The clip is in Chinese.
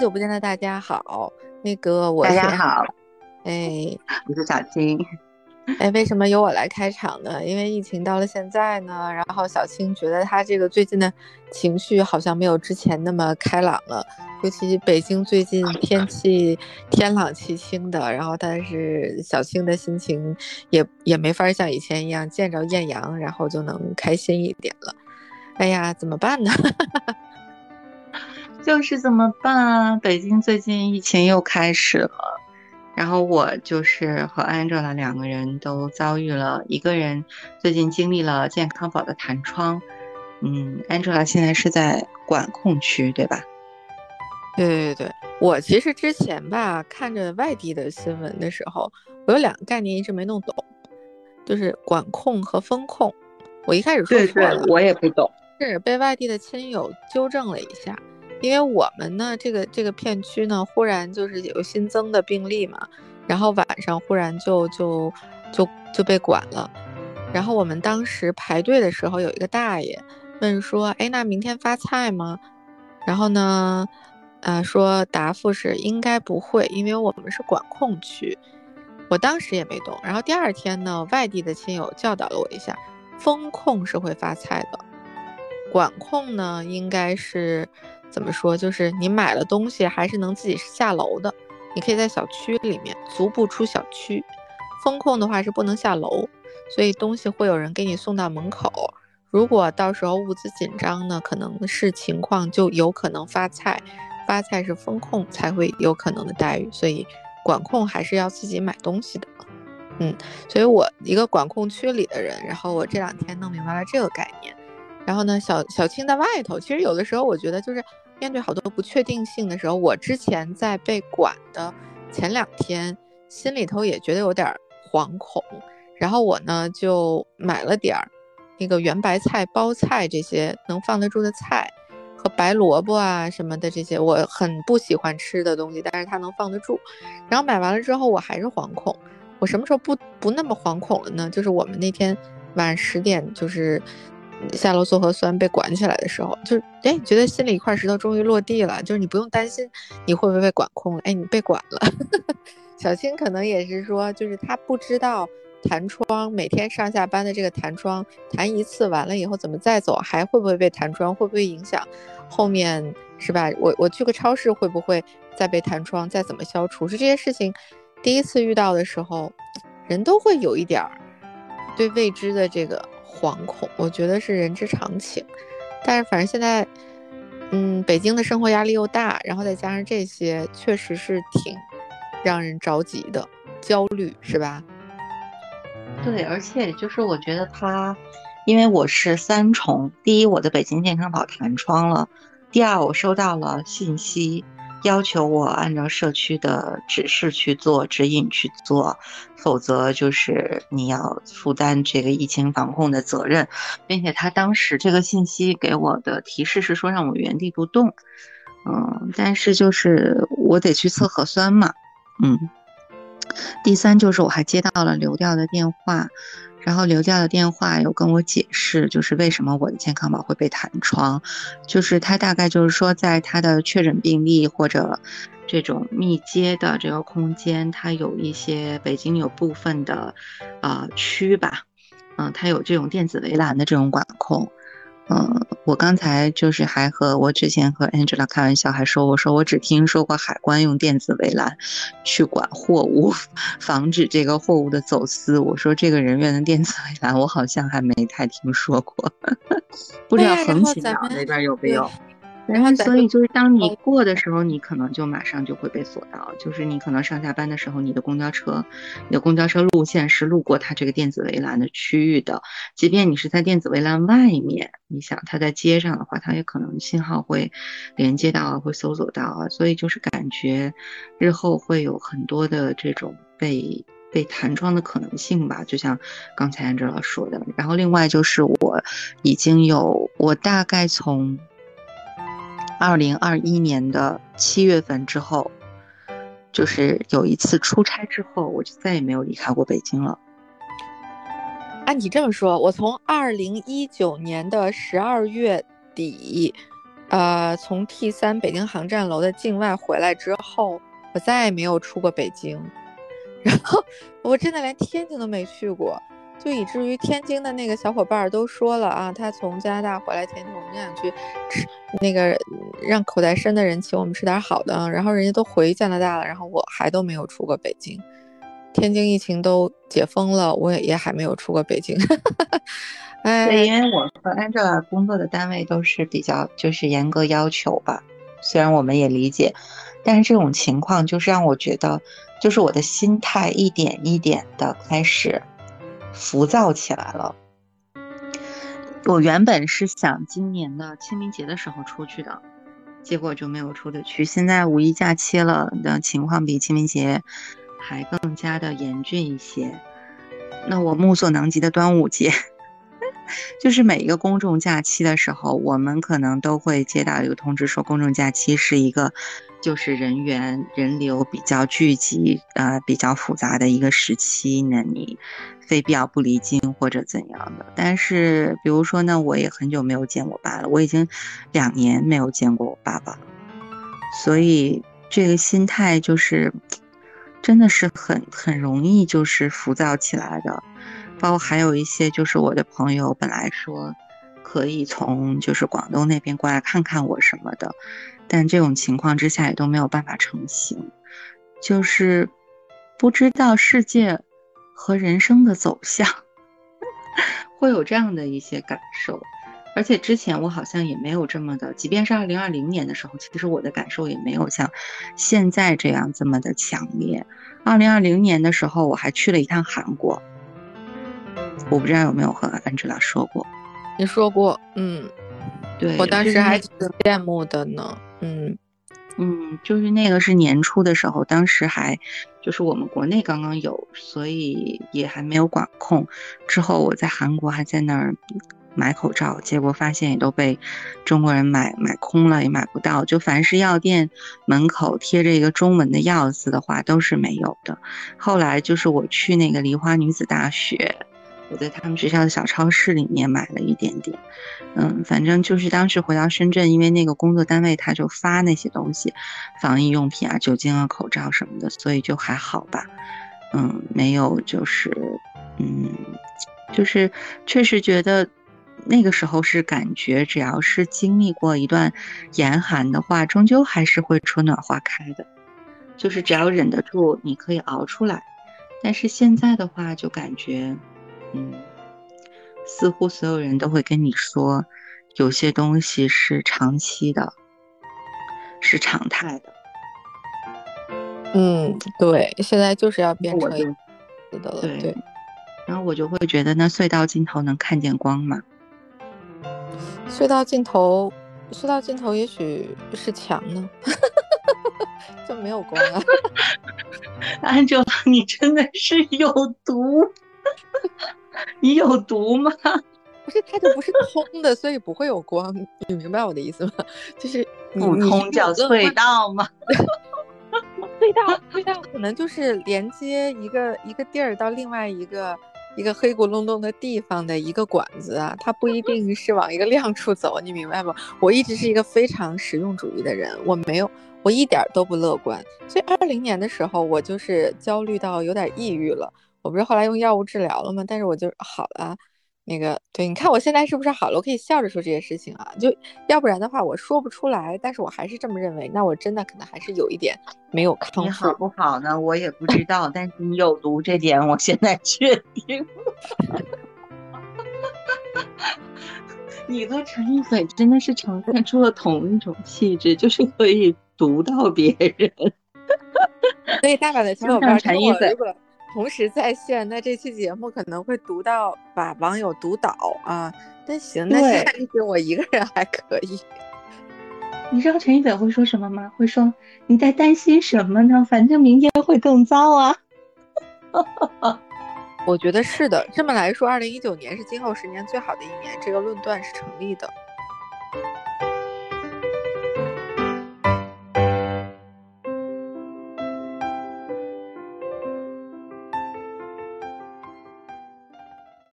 久不见的大家好，那个我大家好，哎，我是小青，哎，为什么由我来开场呢？因为疫情到了现在呢，然后小青觉得她这个最近的情绪好像没有之前那么开朗了，尤其北京最近天气天朗气清的，然后但是小青的心情也也没法像以前一样见着艳阳，然后就能开心一点了。哎呀，怎么办呢？就是怎么办啊？北京最近疫情又开始了，然后我就是和 Angela 两个人都遭遇了，一个人最近经历了健康宝的弹窗，嗯，Angela 现在是在管控区，对吧？对对对，我其实之前吧看着外地的新闻的时候，我有两个概念一直没弄懂，就是管控和风控。我一开始说错了，我也不懂，是被外地的亲友纠正了一下。因为我们呢，这个这个片区呢，忽然就是有新增的病例嘛，然后晚上忽然就就就就被管了，然后我们当时排队的时候，有一个大爷问说：“哎，那明天发菜吗？”然后呢，呃，说答复是应该不会，因为我们是管控区。我当时也没懂，然后第二天呢，外地的亲友教导了我一下，风控是会发菜的，管控呢应该是。怎么说？就是你买了东西还是能自己下楼的，你可以在小区里面足不出小区。风控的话是不能下楼，所以东西会有人给你送到门口。如果到时候物资紧张呢，可能是情况就有可能发菜，发菜是风控才会有可能的待遇，所以管控还是要自己买东西的。嗯，所以我一个管控区里的人，然后我这两天弄明白了这个概念。然后呢，小小青在外头。其实有的时候，我觉得就是面对好多不确定性的时候，我之前在被管的前两天，心里头也觉得有点惶恐。然后我呢就买了点儿那个圆白菜、包菜这些能放得住的菜，和白萝卜啊什么的这些我很不喜欢吃的东西，但是它能放得住。然后买完了之后，我还是惶恐。我什么时候不不那么惶恐了呢？就是我们那天晚上十点就是。下楼做核酸被管起来的时候，就是哎，觉得心里一块石头终于落地了，就是你不用担心你会不会被管控了，哎，你被管了。小青可能也是说，就是他不知道弹窗每天上下班的这个弹窗弹一次完了以后怎么再走，还会不会被弹窗，会不会影响后面是吧？我我去个超市会不会再被弹窗，再怎么消除？是这些事情第一次遇到的时候，人都会有一点儿对未知的这个。惶恐，我觉得是人之常情，但是反正现在，嗯，北京的生活压力又大，然后再加上这些，确实是挺让人着急的，焦虑是吧？对，而且就是我觉得他，因为我是三重，第一，我的北京健康宝弹窗了，第二，我收到了信息。要求我按照社区的指示去做指引去做，否则就是你要负担这个疫情防控的责任，并且他当时这个信息给我的提示是说让我原地不动，嗯，但是就是我得去测核酸嘛，嗯，第三就是我还接到了流调的电话。然后留下的电话有跟我解释，就是为什么我的健康宝会被弹窗，就是他大概就是说，在他的确诊病例或者这种密接的这个空间，它有一些北京有部分的呃区吧，嗯，它有这种电子围栏的这种管控。嗯，我刚才就是还和我之前和 Angela 开玩笑，还说我说我只听说过海关用电子围栏去管货物，防止这个货物的走私。我说这个人员的电子围栏，我好像还没太听说过，不知道横琴岛那边有没有。然后，所以就是当你过的时候，你可能就马上就会被锁到。就是你可能上下班的时候，你的公交车，你的公交车路线是路过它这个电子围栏的区域的。即便你是在电子围栏外面，你想它在街上的话，它也可能信号会连接到，会搜索到啊。所以就是感觉日后会有很多的这种被被弹窗的可能性吧。就像刚才安哲老说的。然后另外就是我已经有，我大概从。二零二一年的七月份之后，就是有一次出差之后，我就再也没有离开过北京了。按你这么说，我从二零一九年的十二月底呃，从 T 三北京航站楼的境外回来之后，我再也没有出过北京，然后我真的连天津都没去过，就以至于天津的那个小伙伴都说了啊，他从加拿大回来天津，我们想去吃那个让口袋深的人请我们吃点好的，然后人家都回加拿大了，然后我还都没有出过北京，天津疫情都解封了，我也也还没有出过北京。对，因为我和 Angela 工作的单位都是比较就是严格要求吧，虽然我们也理解，但是这种情况就是让我觉得，就是我的心态一点一点的开始浮躁起来了。我原本是想今年的清明节的时候出去的，结果就没有出得去。现在五一假期了的情况比清明节还更加的严峻一些。那我目所能及的端午节。就是每一个公众假期的时候，我们可能都会接到一个通知，说公众假期是一个，就是人员人流比较聚集，呃，比较复杂的一个时期。那你非必要不离京或者怎样的？但是，比如说呢，我也很久没有见我爸了，我已经两年没有见过我爸爸了，所以这个心态就是，真的是很很容易就是浮躁起来的。包括还有一些，就是我的朋友本来说可以从就是广东那边过来看看我什么的，但这种情况之下也都没有办法成行，就是不知道世界和人生的走向，会有这样的一些感受。而且之前我好像也没有这么的，即便是二零二零年的时候，其实我的感受也没有像现在这样这么的强烈。二零二零年的时候，我还去了一趟韩国。我不知道有没有和安吉拉说过，你说过，嗯，对我当时还挺羡慕的呢，嗯嗯，就是那个是年初的时候，当时还就是我们国内刚刚有，所以也还没有管控。之后我在韩国还在那儿买口罩，结果发现也都被中国人买买空了，也买不到。就凡是药店门口贴着一个中文的药字的话，都是没有的。后来就是我去那个梨花女子大学。我在他们学校的小超市里面买了一点点，嗯，反正就是当时回到深圳，因为那个工作单位他就发那些东西，防疫用品啊、酒精啊、口罩什么的，所以就还好吧，嗯，没有就是，嗯，就是确实觉得那个时候是感觉，只要是经历过一段严寒的话，终究还是会春暖花开的，就是只要忍得住，你可以熬出来。但是现在的话，就感觉。嗯，似乎所有人都会跟你说，有些东西是长期的，是常态的。嗯，对，现在就是要变成死的了。对，然后我就会觉得，那隧道尽头能看见光吗？隧道尽头，隧道尽头也许是墙呢，就没有光了。安哲，你真的是有毒。你有毒吗？不是，它就不是通的，所以不会有光。你明白我的意思吗？就是不通叫隧道吗？隧道，隧道可能就是连接一个一个地儿到另外一个一个黑咕隆咚的地方的一个管子啊，它不一定是往一个亮处走，你明白吗？我一直是一个非常实用主义的人，我没有，我一点都不乐观。所以二零年的时候，我就是焦虑到有点抑郁了。我不是后来用药物治疗了吗？但是我就好了，那个对，你看我现在是不是好了？我可以笑着说这些事情啊，就要不然的话我说不出来。但是我还是这么认为，那我真的可能还是有一点没有康复。你好不好呢？我也不知道，但是你有毒这点我现在确定。你和陈奕斐真的是呈现出了同一种气质，就是可以毒到别人。所以大把的小伙伴陈奕斐。同时在线，那这期节目可能会读到把网友读倒啊。但行，那现在就我一个人还可以。你知道陈一斐会说什么吗？会说你在担心什么呢？反正明天会更糟啊。我觉得是的，这么来说，二零一九年是今后十年最好的一年，这个论断是成立的。